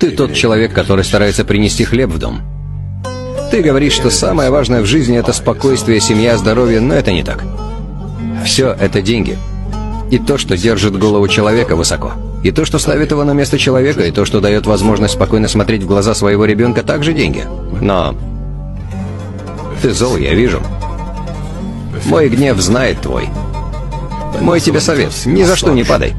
Ты тот человек, который старается принести хлеб в дом. Ты говоришь, что самое важное в жизни это спокойствие, семья, здоровье, но это не так. Все это деньги. И то, что держит голову человека высоко. И то, что ставит его на место человека, и то, что дает возможность спокойно смотреть в глаза своего ребенка, также деньги. Но ты зол, я вижу. Мой гнев знает твой. Мой тебе совет, ни за что не падай.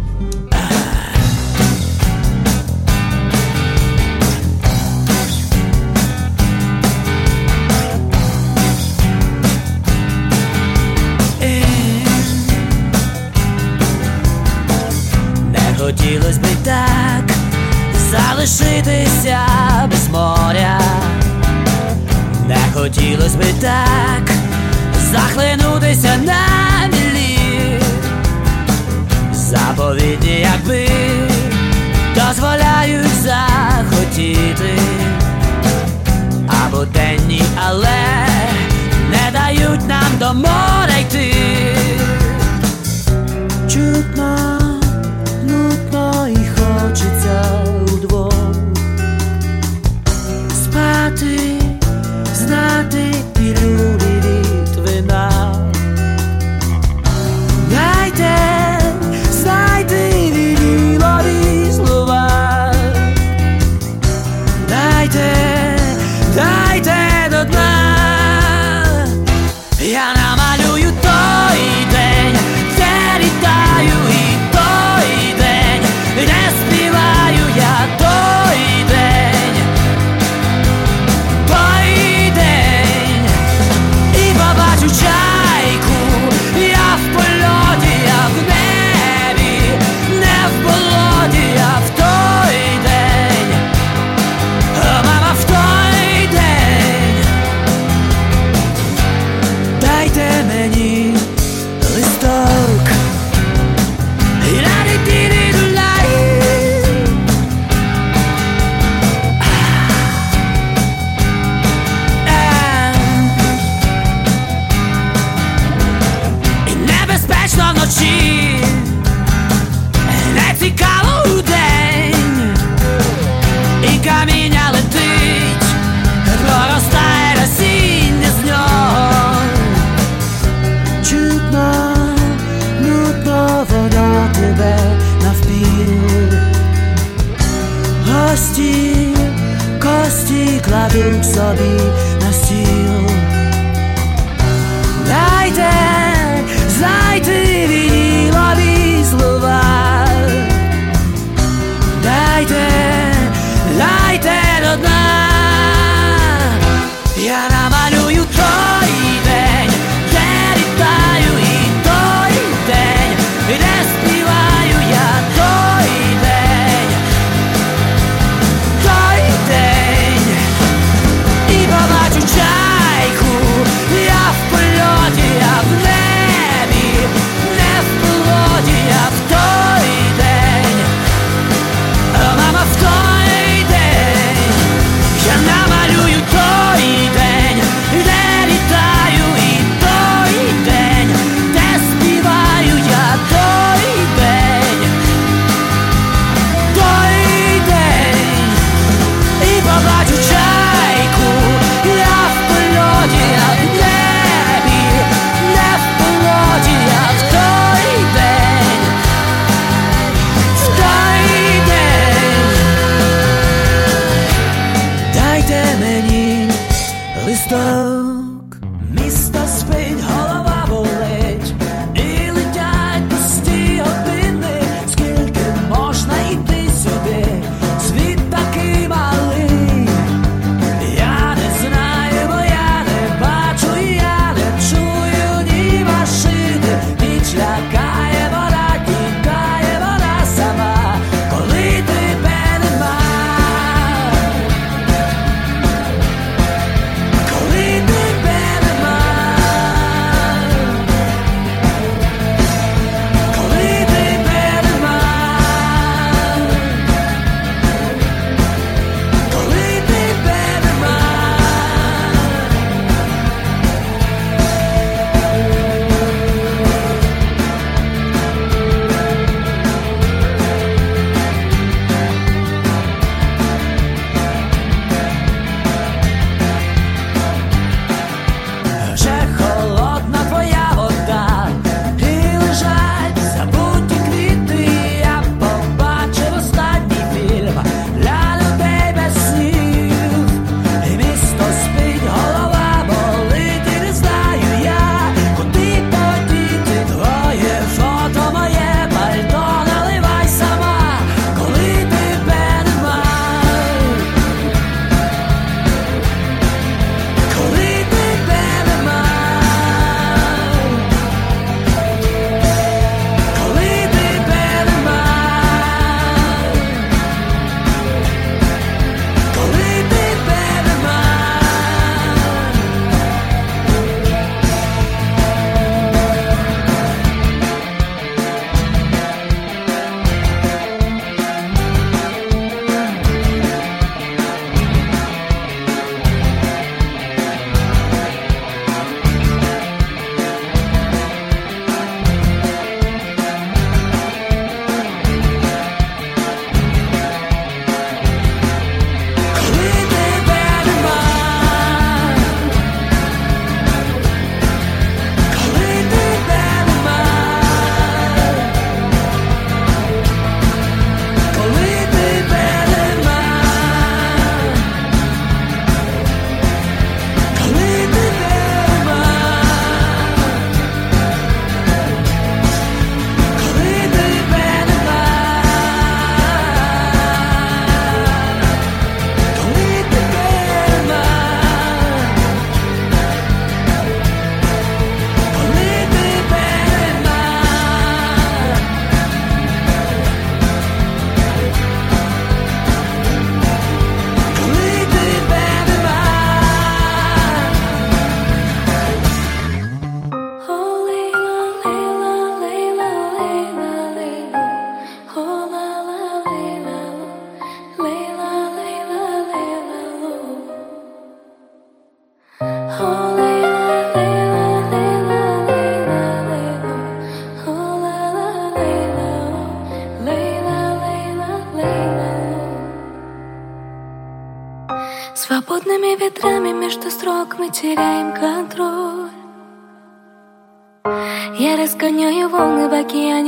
Залишитися без моря, не хотілось би так захлинутися на мілі, заповіді, якби дозволяють захотіти, або денні, але не дають нам до моря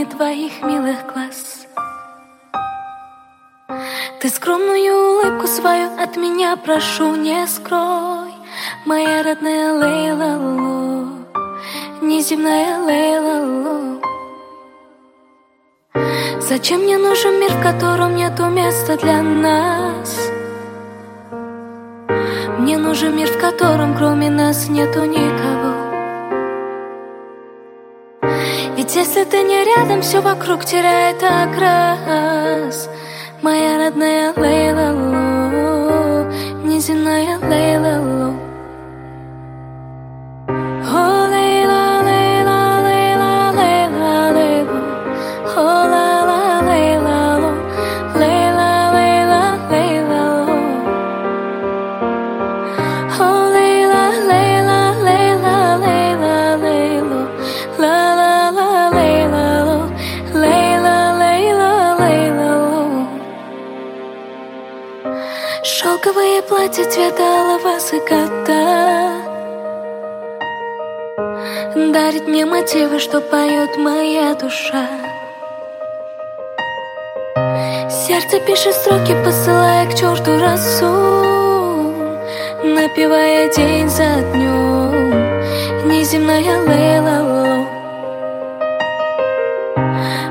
океане твоих милых глаз. Ты скромную улыбку свою от меня прошу не скрой. Моя родная Лейла Лу Неземная Лейла Лу Зачем мне нужен мир, в котором нету места для нас? Мне нужен мир, в котором кроме нас нету никого если ты не рядом, все вокруг теряет окрас. Моя родная Лейла Лу, неземная Лейла Лу платье цвета заката Дарит мне мотивы, что поет моя душа. Сердце пишет строки, посылая к черту росу Напивая день за днем. Неземная Лейла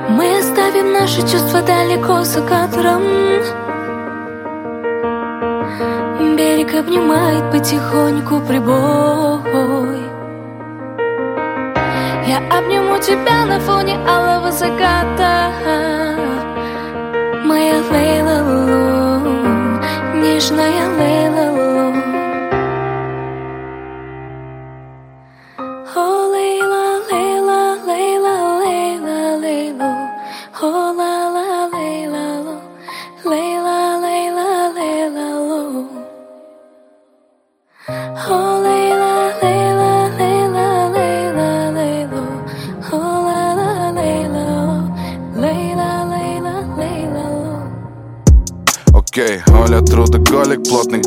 Мы оставим наши чувства далеко за кадром Берег обнимает потихоньку прибой. Я обниму тебя на фоне алого заката. Моя Лейла Лу, нежная Лейла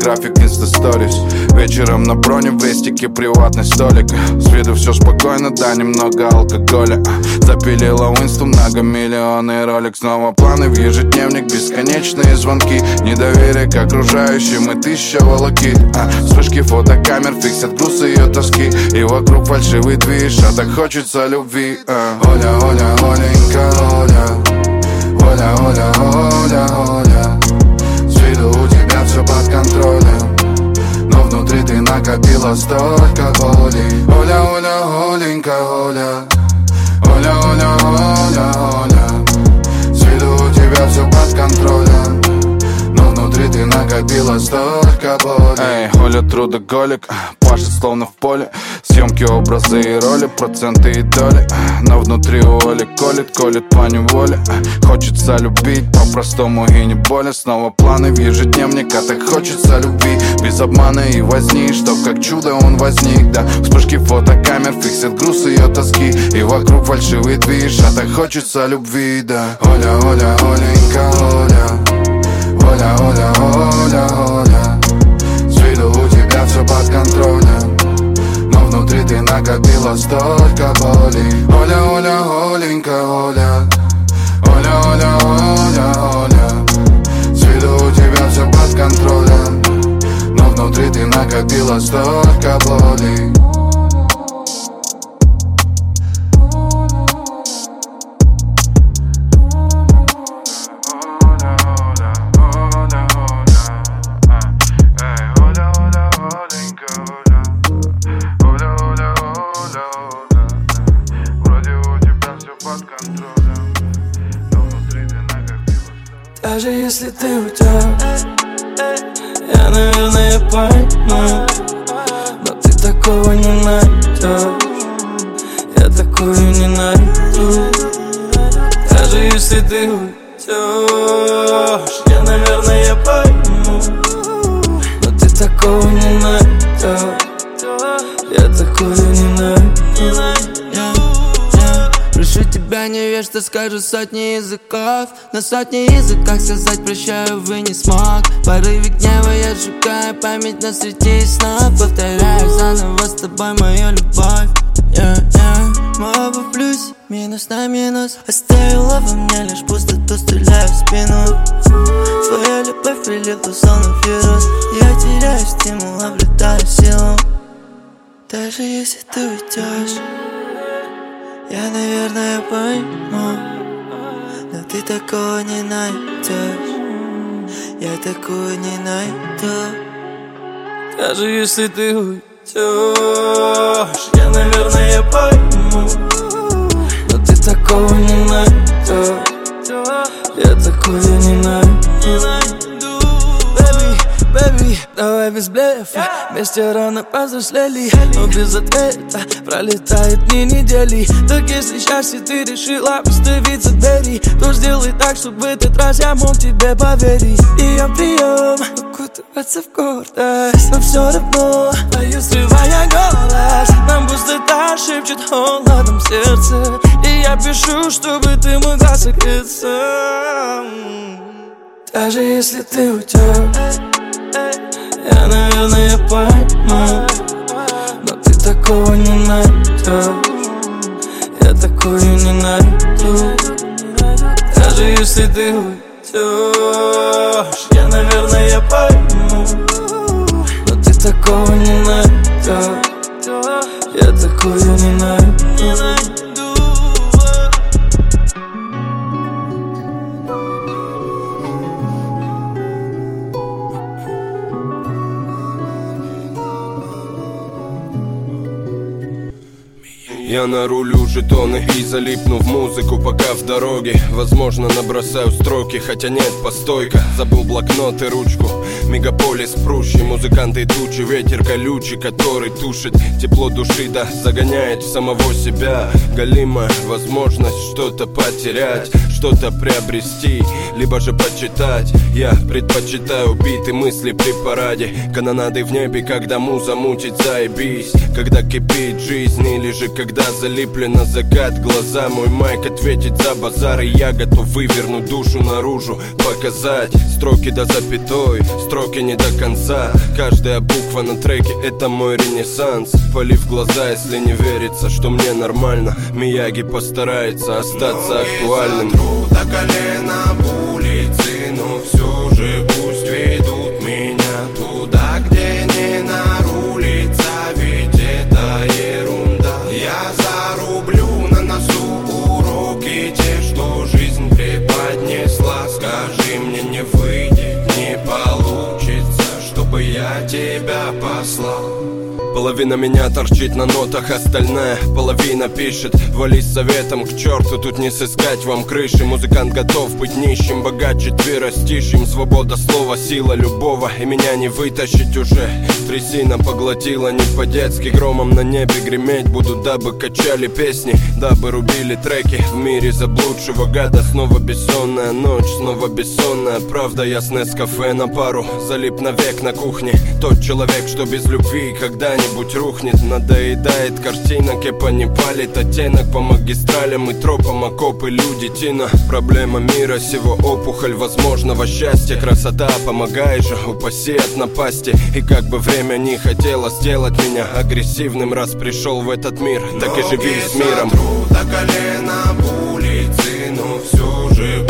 график инста-сторис Вечером на броне в рестике приватный столик. С виду все спокойно, да, немного алкоголя. Запилила Уинстон многомиллионный ролик. Снова планы в ежедневник, бесконечные звонки. Недоверие к окружающим и тысяча волоки. А, Вспышки фотокамер фиксят груз ее тоски. И вокруг фальшивый движ, а так хочется любви. А. Оля, Оля, Оленька, Оля. Оля, Оля, Оля, Оля под контролем. Но внутри ты накопила столько боли. Оля, Оля, Оленька, Оля. Оля, Оля, Оля, Оля. С виду у тебя все под контролем Внутри ты накопила столько боли Эй, Оля трудоголик, пашет словно в поле. Съемки, образы и роли, проценты и доли. Но внутри у Оли колет, колет по неволе. Хочется любить по-простому и не более. Снова планы в ежедневник, а так хочется любви. Без обмана и возни, чтоб как чудо он возник, да Вспышки фотокамер фиксят груз ее тоски. И вокруг фальшивый движ, а так хочется любви, да Оля, Оля, Оленька, Оля Оля, Оля, Оля, Оля С виду у тебя все под контролем Но внутри ты накопила столько боли Оля, Оля, Оленька, Оля Оля, Оля, Оля, Оля С виду у тебя все под контролем Но внутри ты накопила столько боли Даже если ты уйдешь Я, наверное, пойму Но ты такого не найдешь Я такую не найду Даже если ты уйдешь Я, наверное, тебя, не ты скажешь сотни языков. На сотни языках сказать прощаю, вы не смог. Порыве гнева я сжигаю память на среди снов. Повторяю заново с тобой мою любовь. Yeah, yeah. Мы оба в плюсе, минус на минус. Оставила во мне лишь пустоту, стреляю в спину. Твоя любовь прилипла словно вирус. Я теряю стимул, обретаю силу. Даже если ты уйдешь Я, наверное, пойму Но ты такого не найдешь. Я такую не найду. Даже если ты уйдешь. Я, наверное, пойму Но ты такого не найдешь. Я такую не найду Baby, давай без блефа. Вместе рано повзрослели Но без ответа. Пролетают дни недели. Так если счастье ты решила остановиться двери То сделай так, чтобы этот раз я мог тебе поверить. И я прием Укутываться в гордость Но все равно. Боюсь, срывая голос Нам пустота шепчет холодом сердце И я пишу, чтобы ты могла согреться Даже если ты уйдешь Я, наверное, пойму Но ты такого не найдешь Я такую не найду. Даже если ты уйдешь Я, наверное, пойму. Но ты такого не найдешь Я такую не найду Я нарулю жетоны и залипну в музыку, пока в дороге. Возможно, набросаю строки, хотя нет, постойка. Забыл блокнот и ручку Мегаполис прущий, музыканты тучи Ветер колючий, который тушит. Тепло души Да загоняет в самого себя. Галимая возможность что-то потерять Что-то приобрести, либо же почитать. Я предпочитаю биты мысли при параде Канонады в небе, когда муза мутит, заебись. Когда кипит жизнь или же когда залипли на закат глаза Мой майк ответит за базар И я готов вывернуть душу наружу Показать строки до запятой Строки не до конца. Каждая буква на треке это мой ренессанс. Полив глаза, если не верится, что мне нормально. Мияги постарается остаться актуальным. До колена в улице, но все же тебя послал. Половина меня торчит на нотах, остальная половина пишет. Вали с советом к черту, тут не сыскать вам крыши. Музыкант готов быть нищим, богаче растишим. Свобода слова, сила любого, и меня не вытащить уже. Трясина поглотила не по-детски Громом на небе греметь буду, дабы качали песни Дабы рубили треки. В мире заблудшего гада Снова бессонная ночь, снова бессонная правда. Ясное с кафе на пару, залип навек на кухне. Тот человек, что без любви когда-нибудь рухнет Надоедает картина, кепа не палит Оттенок по магистралям и тропам окопы люди Тина, проблема мира сего опухоль возможного счастья. Красота, помогай же, упаси от напасти. И как бы время не хотело сделать меня агрессивным Раз пришел в этот мир, так и живи с миром. Сотру до колена в улице, но все же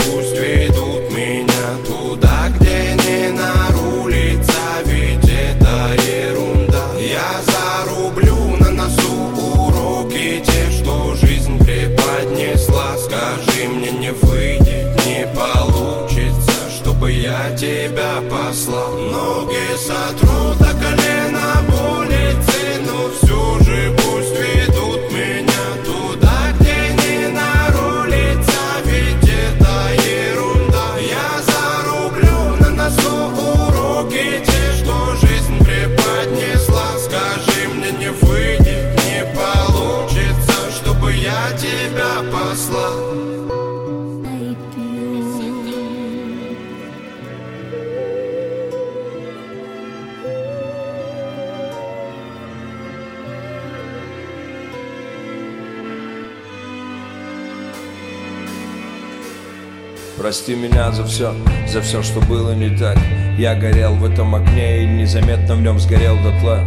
Прости меня за все, за все, что было не так. Я горел в этом окне и незаметно в нем сгорел дотла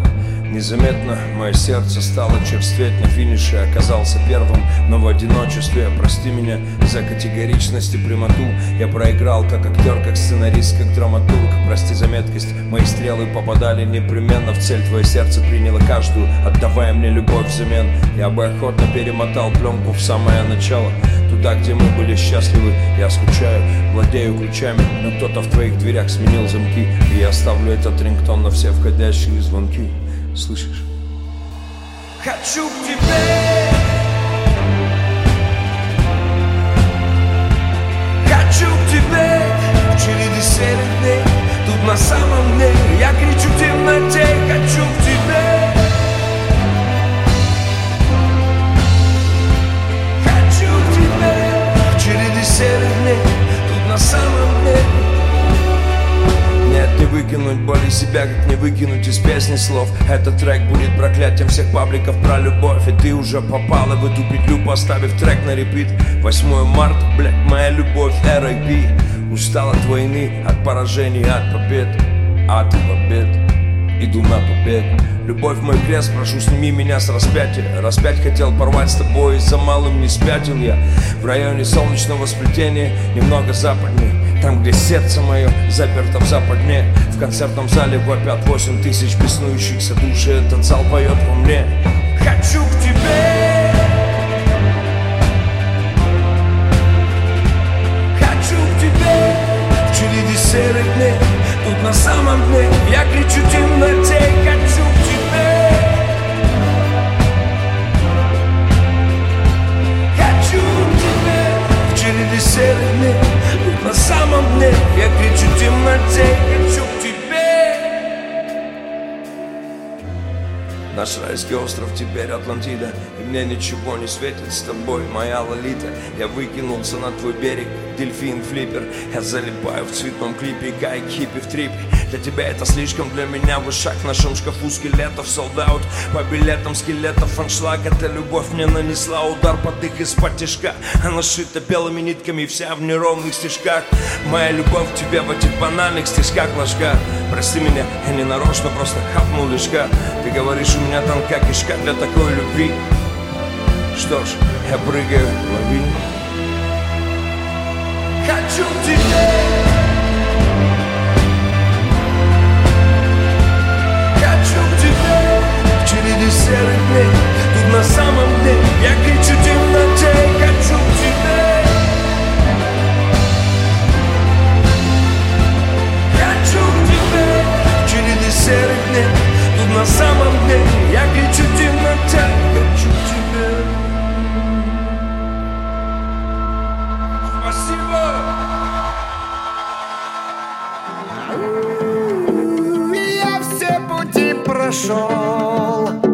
Незаметно мое сердце стало черстветь на финише Оказался первым, но в одиночестве Прости меня за категоричность и прямоту Я проиграл как актер, как сценарист, как драматург. Прости за меткость, мои стрелы попадали непременно в цель. Твое сердце приняло каждую, отдавая мне любовь взамен. Я бы охотно перемотал пленку в самое начало Туда, где мы были счастливы, я скучаю Владею ключами, но кто-то в твоих дверях сменил замки. И я оставлю этот рингтон на все входящие звонки Слышишь? Хочу к тебе. Хочу к тебе. В череде серых дней Тут на самом деле Я кричу в темноте. Хочу к тебе. Хочу к тебе. В череде серых дней Тут на самом деле Нет, не выкинуть боль из себя, как не выкинуть из песни слов. Этот трек будет проклятием всех пабликов про любовь. И ты уже попала в эту петлю, поставив трек на репит. 8 марта, блядь, моя любовь, R.I.P. Устал от войны, от поражений, от побед А ты в обед, иду на побед Любовь мой крест, прошу, сними меня с распятия. Распять хотел порвать с тобой, за малым не спятил я. В районе солнечного сплетения, немного западней там, где сердце мое заперто в западне В концертном зале вопят восемь тысяч беснующихся души Этот зал поет во мне. Хочу к тебе. Хочу к тебе. В череде серых дней Тут на самом дне. Я кричу темноте дне Я кричу в темноте Хочу к тебе Наш райский остров теперь Атлантида И мне ничего не светит с тобой, моя лолита. Я выкинулся на твой берег, дельфин, флиппер Я залипаю в цветном клипе, кайк, хиппи в трипе Для тебя это слишком, для меня вышаг В нашем шкафу скелетов, солдат. По билетам скелетов аншлаг Эта любовь мне нанесла удар под их из-под Она шита белыми нитками, вся в неровных стежках. Моя любовь к тебе в этих банальных стежках ложка. Прости меня, я не нарочно, просто хапнул лишка. Ты говоришь, у меня тонка кишка для такой любви. Что ж, я прыгаю, лови Хочу к тебе серых дней Тут на самом деле Я кричу темноте Хочу к тебе Хочу к тебе В череде серых дней Тут на самом деле Я кричу темноте Хочу к тебе Спасибо! Прошел.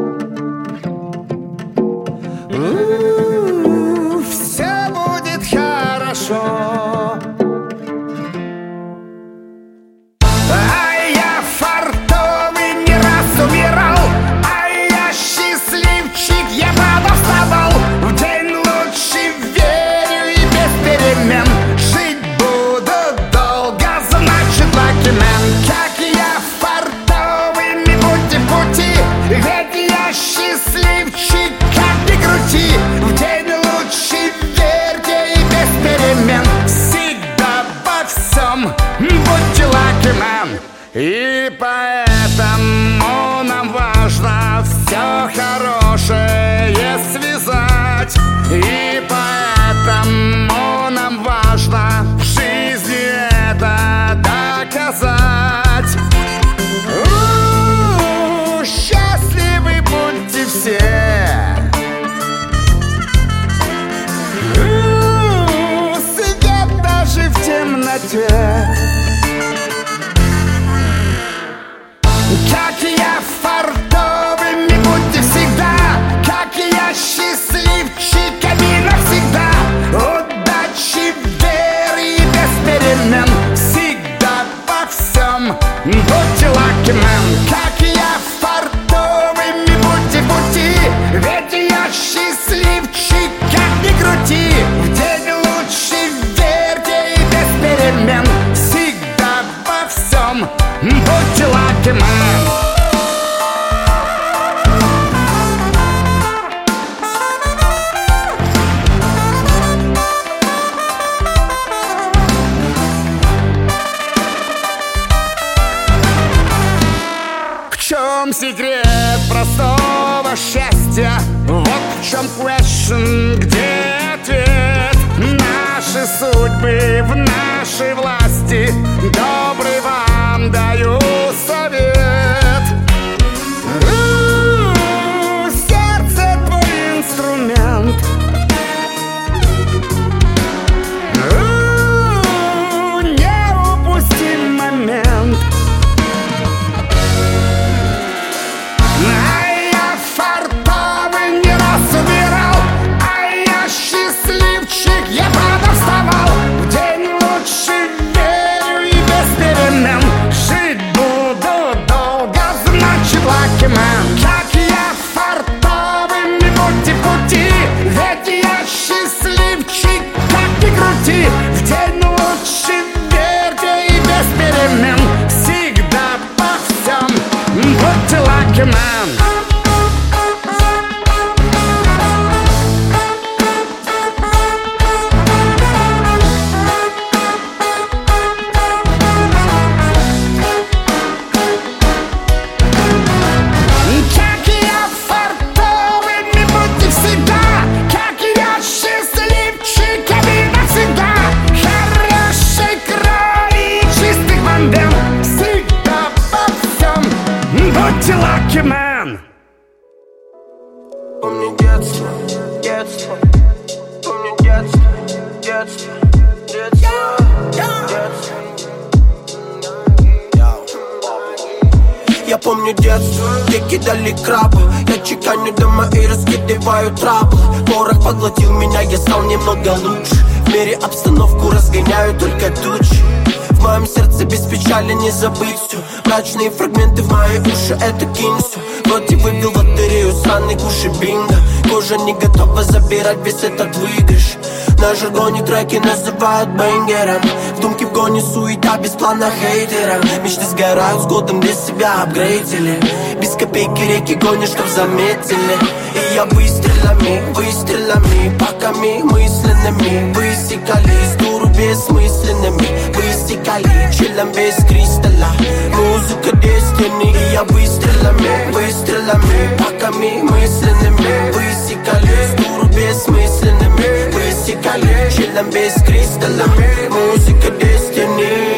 Плана хейтером Мечты сгорают с годом для себя апгрейдили. Без копейки реки гонишь, чтоб заметили. И я выстрелами, выстрелами Паками мысленными. Высекали из дуру бессмысленными. Высекали чилом без кристалла. Музыка Destiny И я выстрелами, выстрелами Паками мысленными. Высекали из дуру бессмысленными. Высекали чилом без кристалла. Музыка Destiny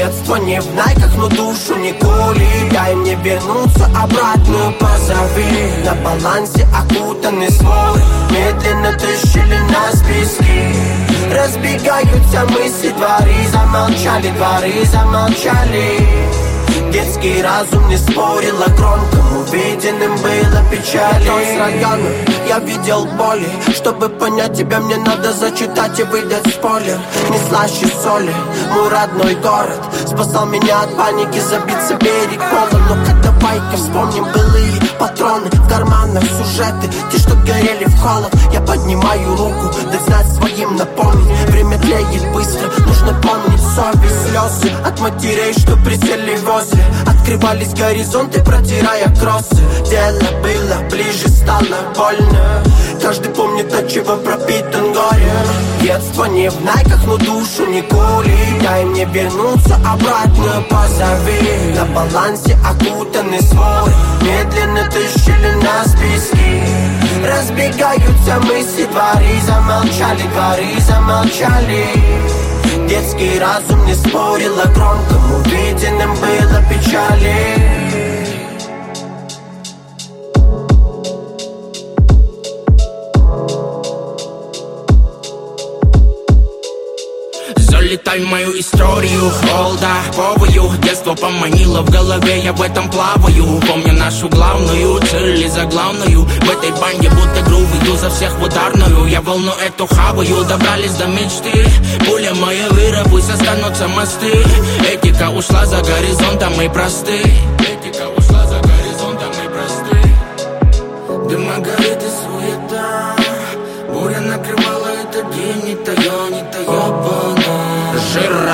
Детство не в найках, но душу не кули. Дай мне вернуться обратно, позови. На балансе окутаны свой Медленно тащили нас пески. Разбегаются мысли, дворы замолчали Дворы замолчали Детский разум не спорил о громком Увиденным было печали. Я с района, я видел боли. Чтобы понять тебя, мне надо зачитать и выдать спойлер. Не слаще соли, мой родной город. Спасал меня от паники, забиться берег. Полон Но когда байка вспомним былые патроны В карманах сюжеты, те, что горели в холод. Я поднимаю руку, дать знать своим напомнить. Время тлеет быстро, нужно помнить совесть Слезы от матерей, что присели возле Открывались горизонты, протирая кроссы. Дело было ближе, стало больно. Каждый помнит, от чего пропитан горем Детство не в найках, но душу не кури. Дай мне вернуться обратно, позови. На балансе окутаны свой. Медленно тащили нас пески. Разбегаются мысли, дворы замолчали, дворы замолчали Детский разум не спорил о громком Увиденным было печали Залетай мою историю, олдаповую Детство поманило в голове, я в этом плаваю. Помню нашу главную цель и заглавную В этой банде будто грув, иду за всех в ударную. Я волну эту хаваю, добрались до мечты. Пуля моя выра, пусть останутся мосты. Этика ушла за горизонтом и просты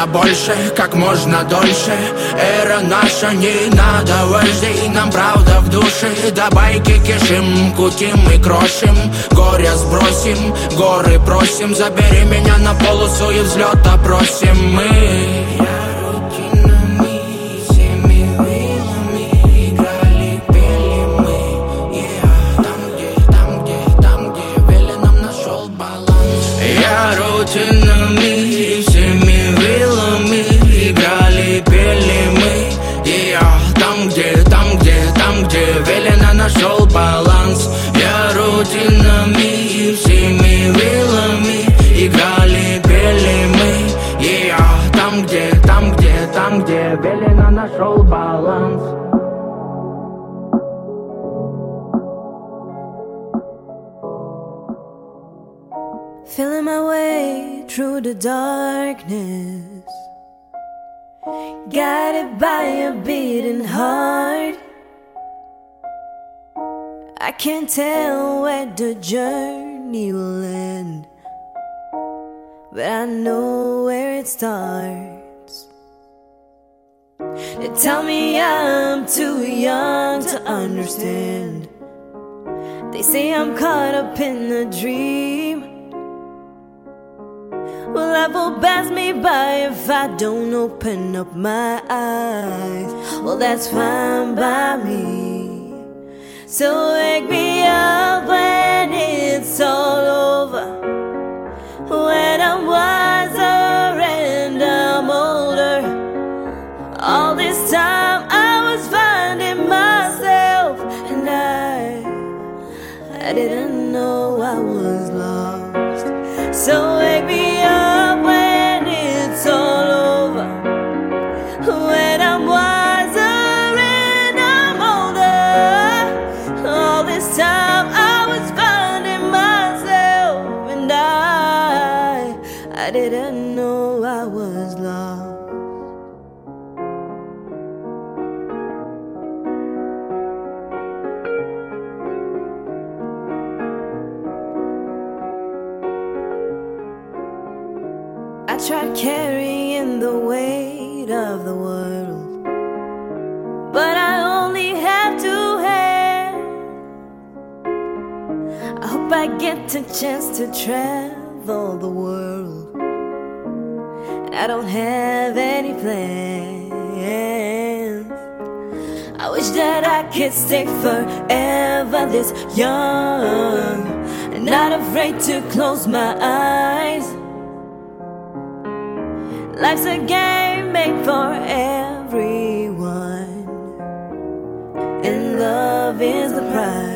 больше, как можно дольше. Эра наша, не надо вождей Нам правда в душе. До байки кишим, кутим и крошим Горе сбросим, горы просим. Забери меня на полосу и взлета просим мы through the darkness, guided by a beating heart. I can't tell where the journey will end, but I know where it starts. They tell me I'm too young to understand. They say I'm caught up in a dream. Well, life will pass me by if I don't open up my eyes. Well, that's fine by me. So wake me up when it's all over. When I'm wiser I get a chance to travel the world. I don't have any plans. I wish that I could stay forever this young and not afraid to close my eyes. Life's a game made for everyone, and love is the prize.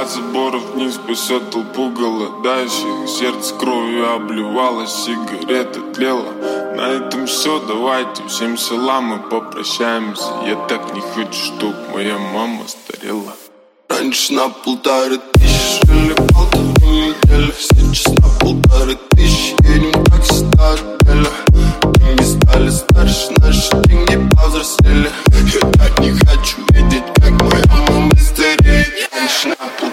От заборов вниз пасет толпу голодающих Сердце кровью обливалось, сигарета тлела На этом все, давайте всем салам и попрощаемся. Я так не хочу, чтоб моя мама старела. Раньше на полторы тысячи или полторы недели Сейчас на полторы тысячи едем так стадели Деньги стали старше, наши деньги повзрослели. Я так не хочу видеть, как моя мама стареет. Раньше на полторы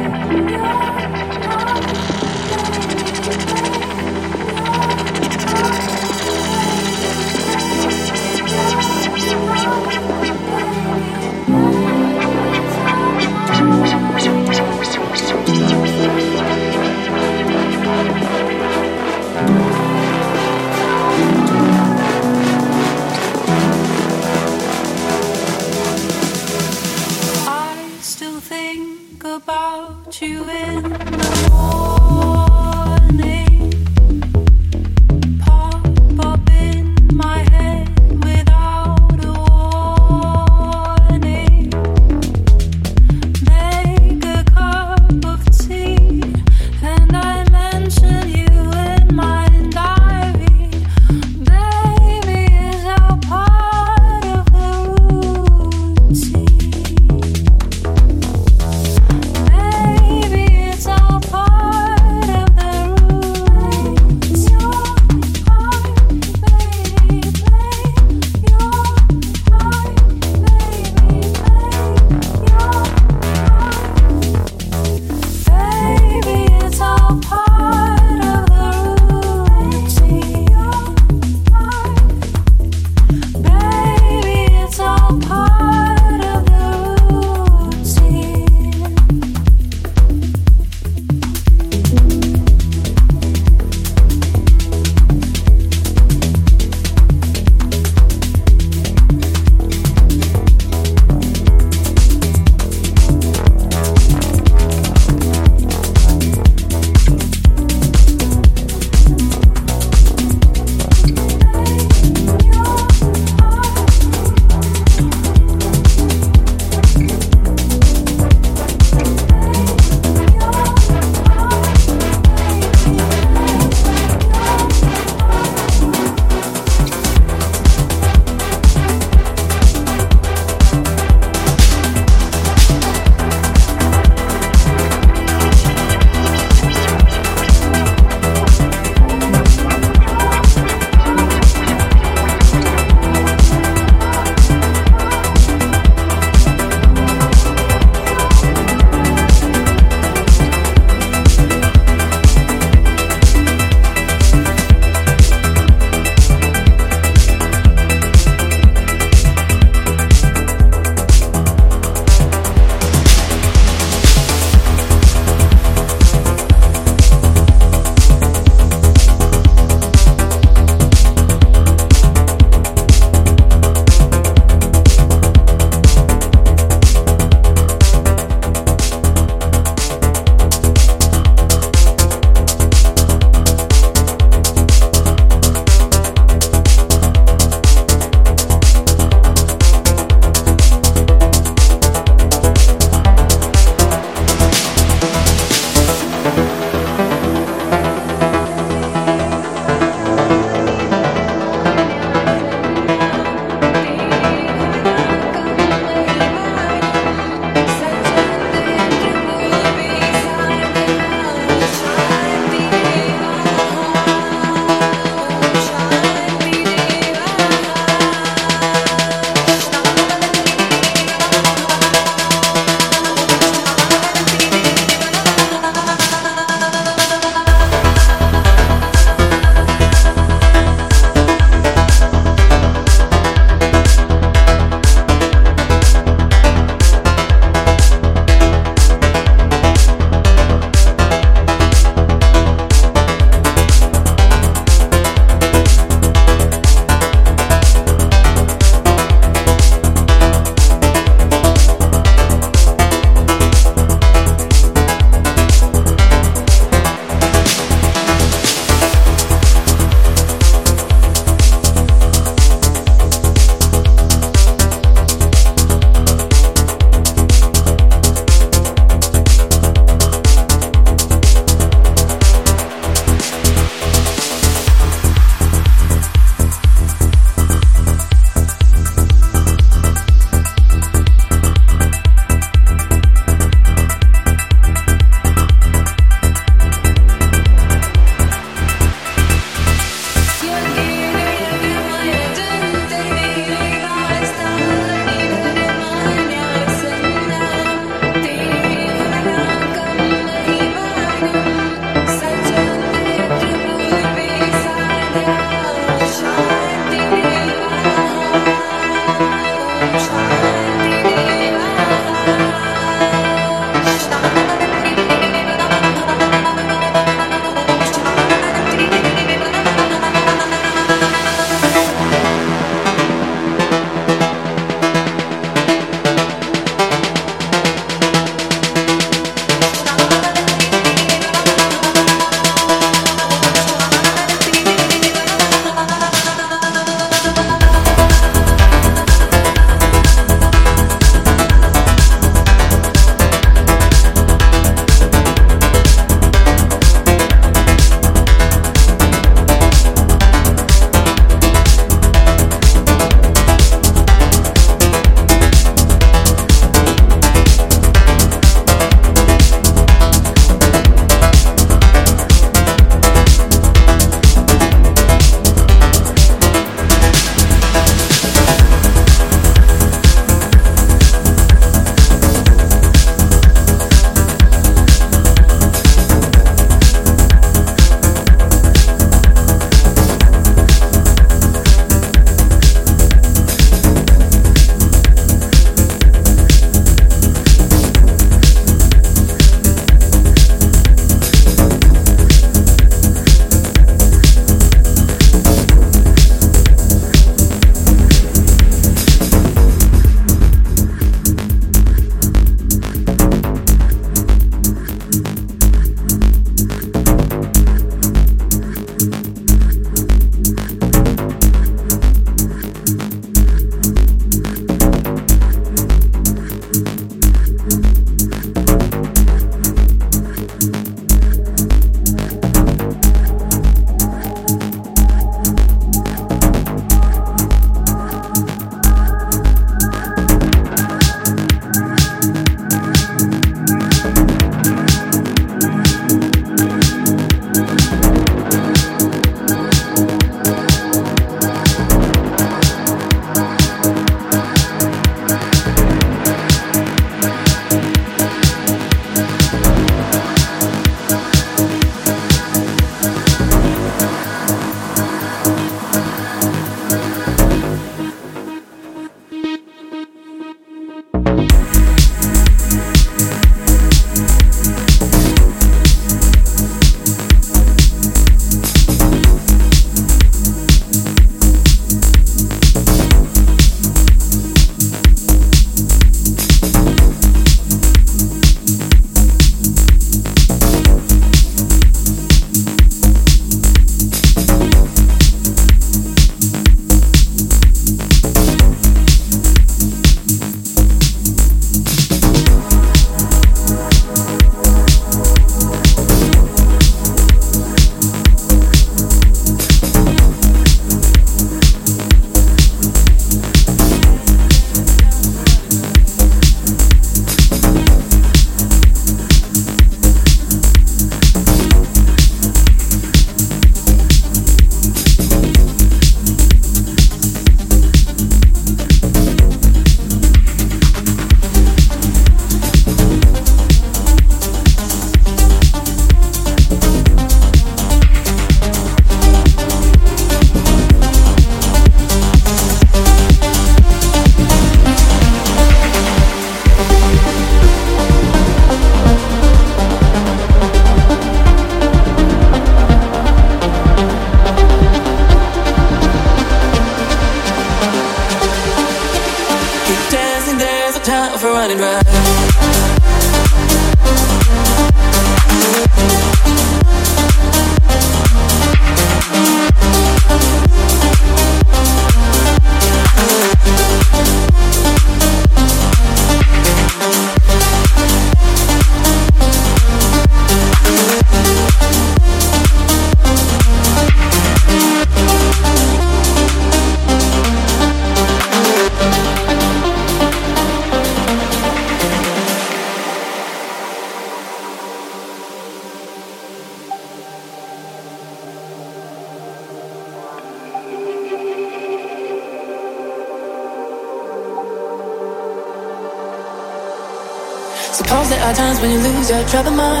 your trouble, my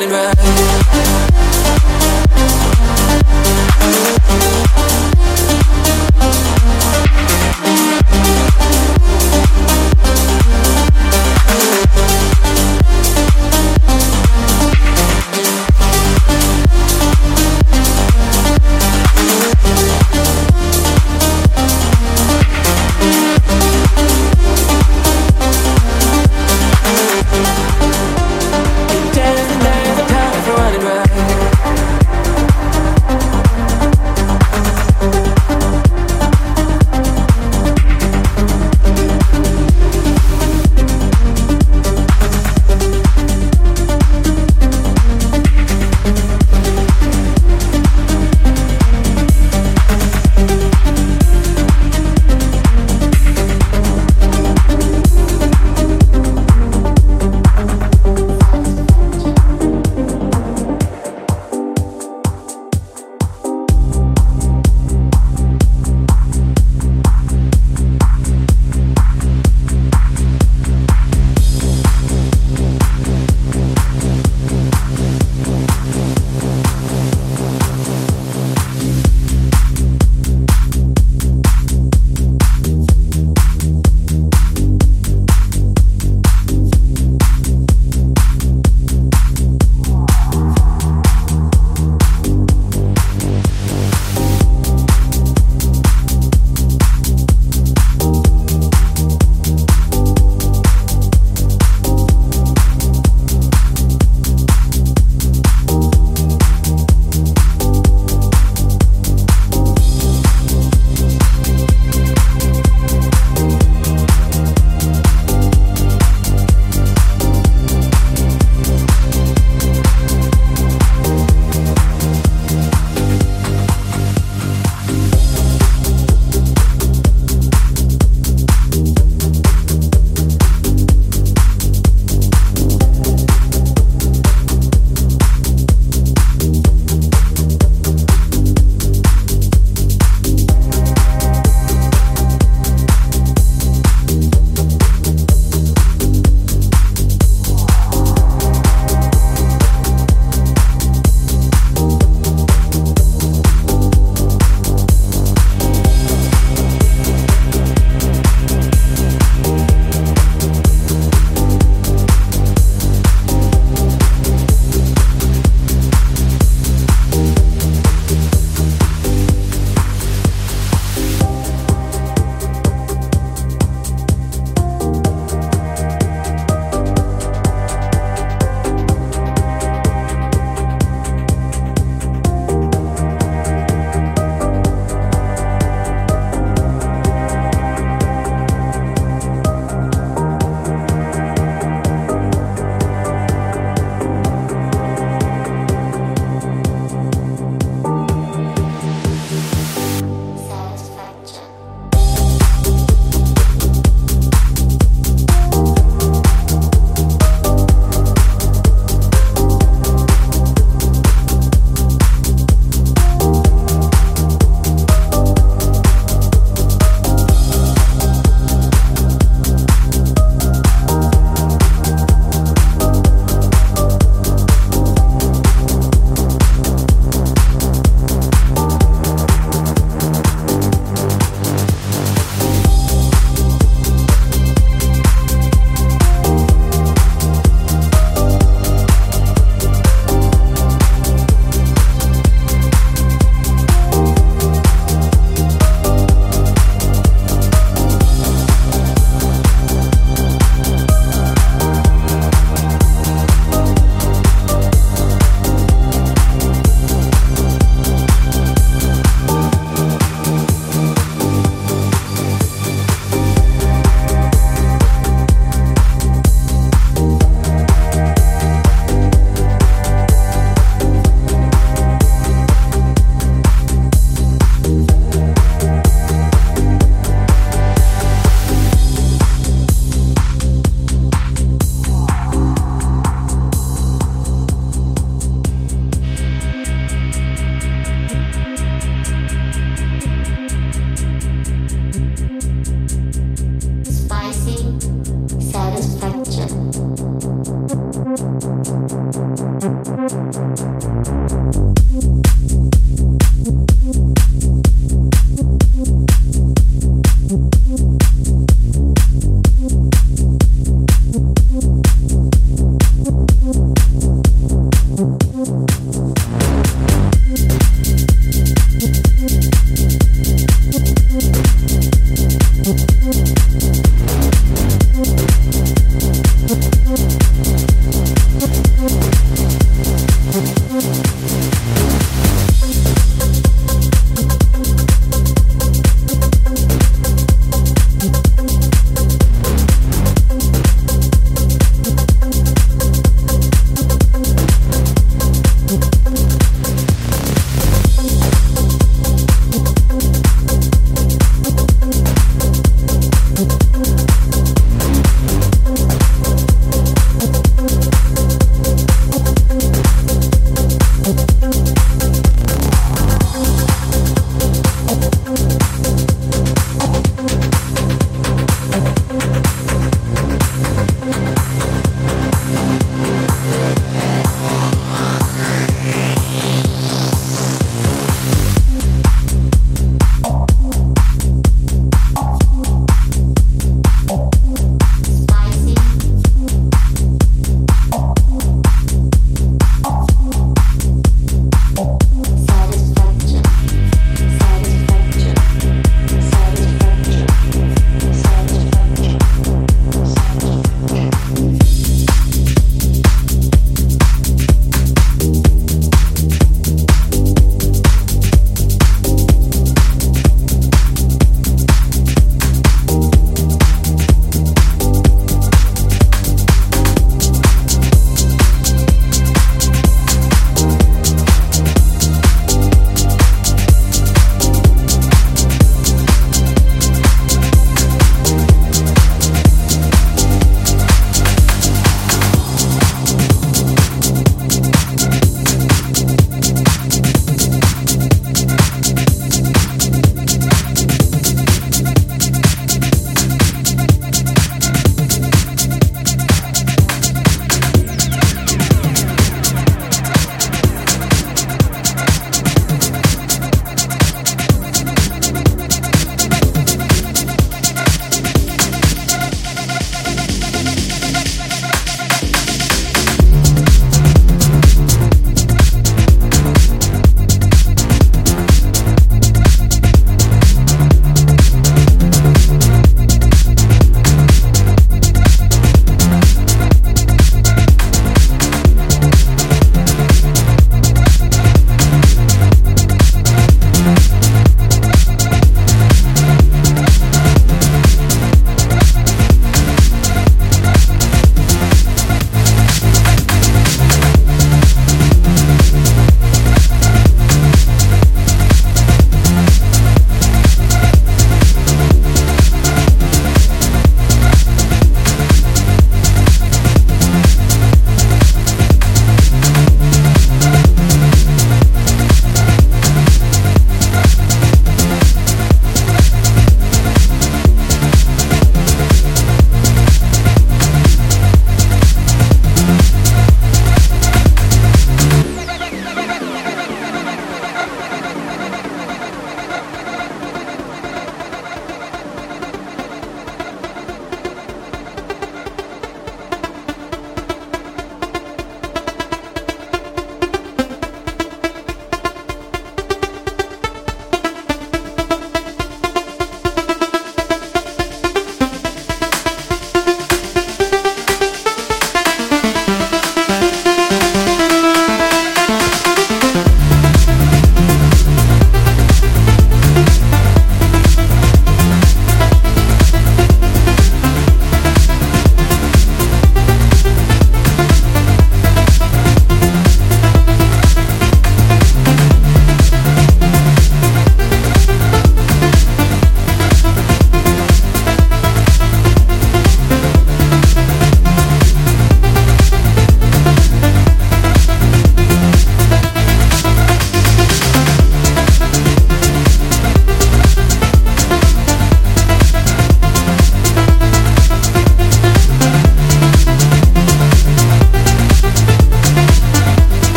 running right.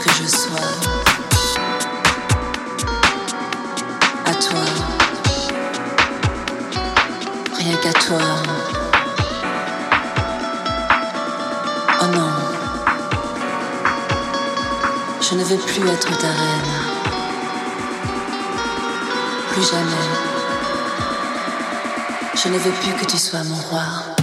que je sois. À toi. Rien qu'à toi. Oh non. Je ne veux plus être ta reine. Plus jamais. Je ne veux plus que tu sois mon roi.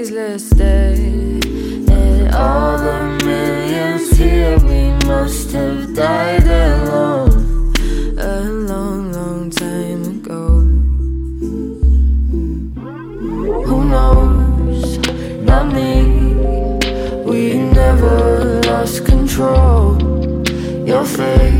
days, let's stay. And all the millions here, we must have died alone. A long, long time ago. Who knows? Not me. We never lost control. Your face.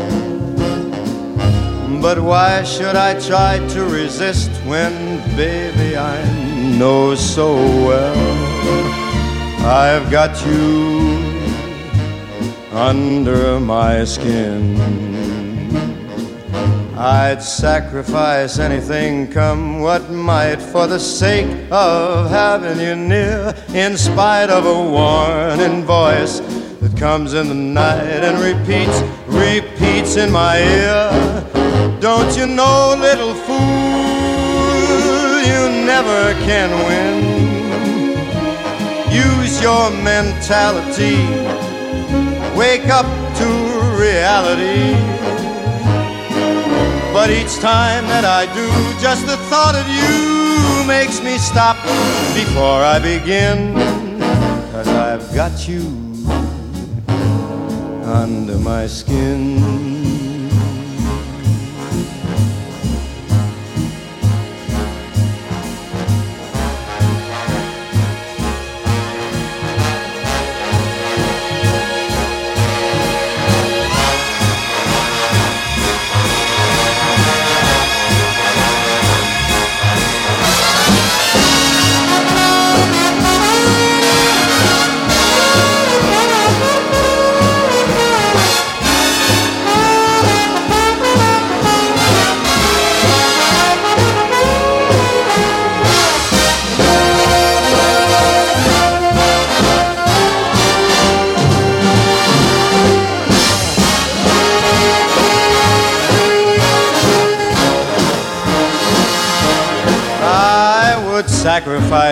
But why should I try to resist when, baby, I know so well I've got you under my skin? I'd sacrifice anything, come what might, for the sake of having you near, in spite of a warning voice that comes in the night and repeats, repeats in my ear. Don't you know, little fool, you never can win. Use your mentality, wake up to reality. But each time that I do, just the thought of you makes me stop before I begin. Cause I've got you under my skin.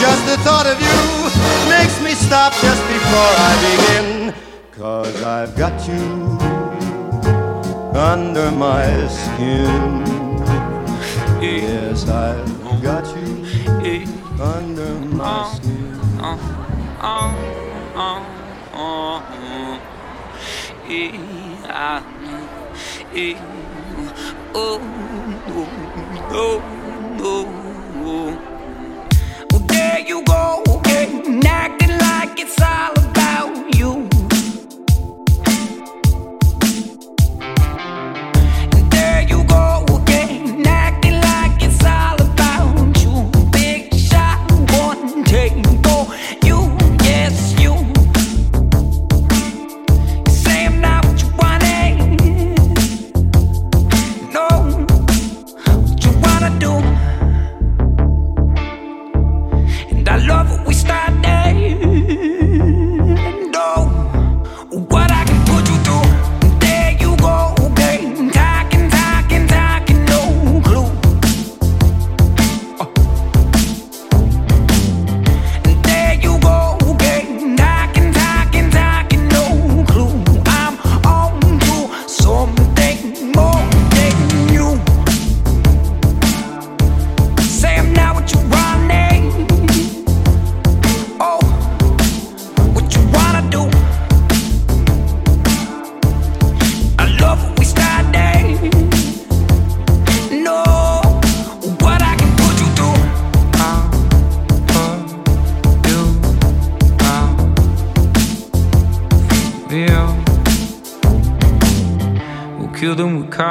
Just the thought of you makes me stop just before I begin. Cause I've got you under my skin. Yes, I've got you under my skin. Well, there you go again, acting like it's all about you.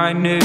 I knew